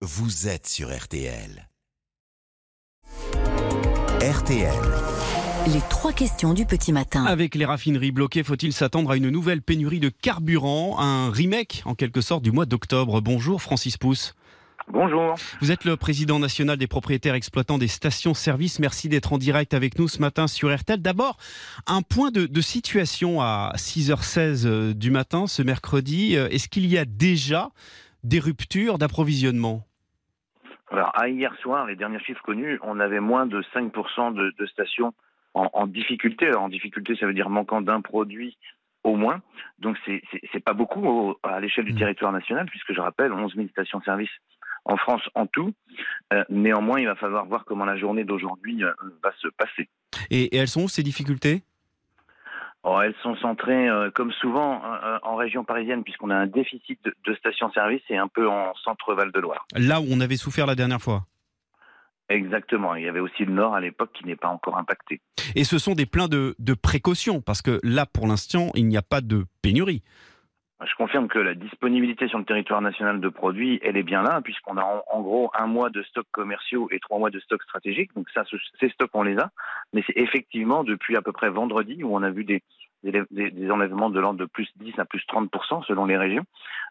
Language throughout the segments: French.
vous êtes sur RTL. RTL. Les trois questions du petit matin. Avec les raffineries bloquées, faut-il s'attendre à une nouvelle pénurie de carburant Un remake, en quelque sorte, du mois d'octobre? Bonjour Francis Pousse. Bonjour. Vous êtes le président national des propriétaires exploitants des stations-service. Merci d'être en direct avec nous ce matin sur RTL. D'abord, un point de, de situation à 6h16 euh, du matin ce mercredi. Euh, Est-ce qu'il y a déjà des ruptures d'approvisionnement? Alors, à hier soir, les derniers chiffres connus, on avait moins de 5% de, de stations en, en difficulté. Alors, en difficulté, ça veut dire manquant d'un produit au moins. Donc, c'est pas beaucoup au- à l'échelle du Mm. territoire national, puisque je rappelle, 11 000 stations-service en France en tout. Euh, néanmoins, il va falloir voir comment la journée d'aujourd'hui euh, va se passer. et, et elles sont où ces difficultés? Alors, elles sont centrées, euh, comme souvent, euh, en région parisienne, puisqu'on a un déficit de, de stations-service et un peu en centre-val de Loire. Là où on avait souffert la dernière fois. Exactement. Il y avait aussi le Nord à l'époque qui n'est pas encore impacté. Et ce sont des pleins de, de précautions, parce que là, pour l'instant, il n'y a pas de pénurie. Je confirme que la disponibilité sur le territoire national de produits, elle est bien là, puisqu'on a en, en gros un mois de stocks commerciaux et trois mois de stocks stratégiques. Donc ça, ce- ces stocks, on les a. Mais c'est effectivement depuis à peu près vendredi où on a vu des, des, des- des enlèvements de l'ordre de plus 10 à plus 30% selon les régions.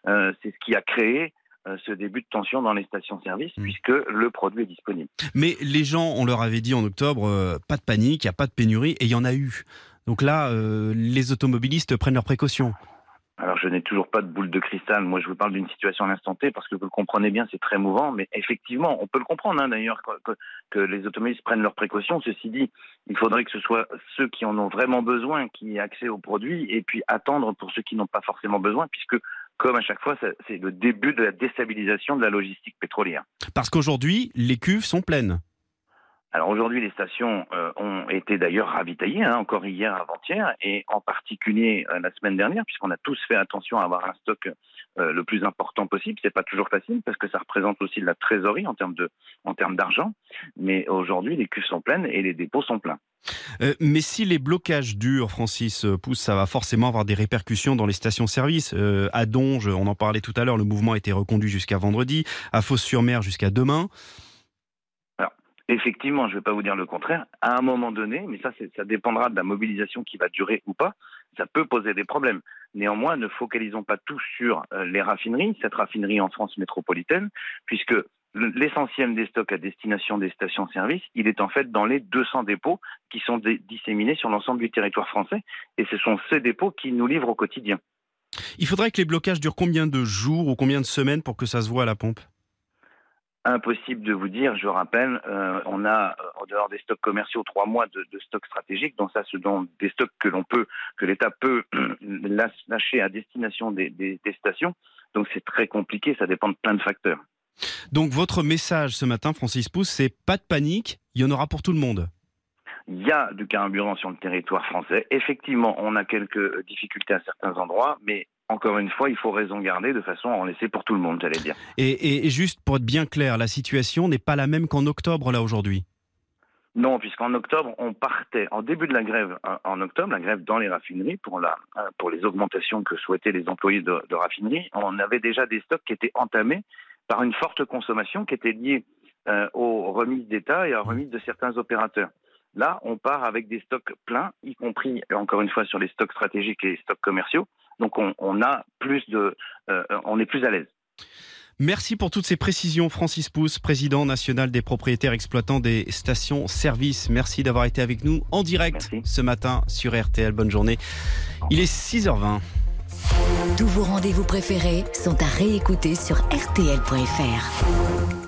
Euh, c'est ce qui a créé euh, ce début de tension dans les stations-service, Mm. puisque le produit est disponible. Mais les gens, on leur avait dit en octobre, euh, pas de panique, il n'y a pas de pénurie, et il y en a eu. Donc là, euh, les automobilistes prennent leurs précautions. Alors, je n'ai toujours pas de boule de cristal. Moi, je vous parle d'une situation à l'instant T parce que vous le comprenez bien, c'est très mouvant. Mais effectivement, on peut le comprendre hein, d'ailleurs que, que- les automobilistes prennent leurs précautions. Ceci dit, il faudrait que ce soit ceux qui en ont vraiment besoin qui aient accès aux produits et puis attendre pour ceux qui n'ont pas forcément besoin, puisque comme à chaque fois, c'est le début de la déstabilisation de la logistique pétrolière. Parce qu'aujourd'hui, les cuves sont pleines. Aujourd'hui, les stations euh, ont été d'ailleurs ravitaillées, hein, encore hier, avant-hier, et en particulier euh, la semaine dernière, puisqu'on a tous fait attention à avoir un stock euh, le plus important possible. C'est pas toujours facile parce que ça représente aussi de la trésorerie en termes d'argent. Mais aujourd'hui, les cuves sont pleines et les dépôts sont pleins. Mais si les blocages durent, Francis Pousse, ça va forcément avoir des répercussions dans les stations-service. À Donge, on en parlait tout à l'heure, le mouvement a été reconduit jusqu'à vendredi. À Fos-sur-Mer, jusqu'à demain. Effectivement, je ne vais pas vous dire le contraire. À un moment donné, mais ça, dépendra de la mobilisation qui va durer ou pas, ça peut poser des problèmes. Néanmoins, ne focalisons pas tout sur euh, les raffineries, cette raffinerie en France métropolitaine, puisque le- l'essentiel des stocks à destination des stations-service, il est en fait dans les 200 dépôts qui sont disséminés sur l'ensemble du territoire français, et ce sont ces dépôts qui nous livrent au quotidien. Il faudrait que les blocages durent combien de jours ou combien de semaines pour que ça se voit à la pompe? Impossible de vous dire, je rappelle, euh, on a, euh, en dehors des stocks commerciaux, trois mois de, de stocks stratégiques, donc ça, ce dont des stocks que l'on peut, que l'État peut lâ- lâcher à destination des, des- des stations. Donc c'est très compliqué, ça dépend de plein de facteurs. Donc votre message ce matin, Francis Pousse, c'est pas de panique, il y en aura pour tout le monde. Il y a du carburant sur le territoire français. Effectivement, on a quelques difficultés à certains endroits, mais encore une fois, il faut raison garder de façon à en laisser pour tout le monde, j'allais dire. Et, juste pour être bien clair, la situation n'est pas la même qu'en octobre là aujourd'hui? Non, puisqu'en octobre, on partait en début de la grève en- octobre, la grève dans les raffineries pour, la, pour les augmentations que souhaitaient les employés de, de raffineries. On avait déjà des stocks qui étaient entamés par une forte consommation qui était liée euh, aux remises d'État et aux remises de certains opérateurs. Là, on part avec des stocks pleins, y compris encore une fois sur les stocks stratégiques et les stocks commerciaux. Donc on, on a plus de, euh, on est plus à l'aise. Merci pour toutes ces précisions, Francis Pousse, président national des propriétaires exploitants des stations-service. Merci d'avoir été avec nous en direct Merci. ce matin sur RTL. Bonne journée. Il est 6h20. Tous vos rendez-vous préférés sont à réécouter sur rtl.fr.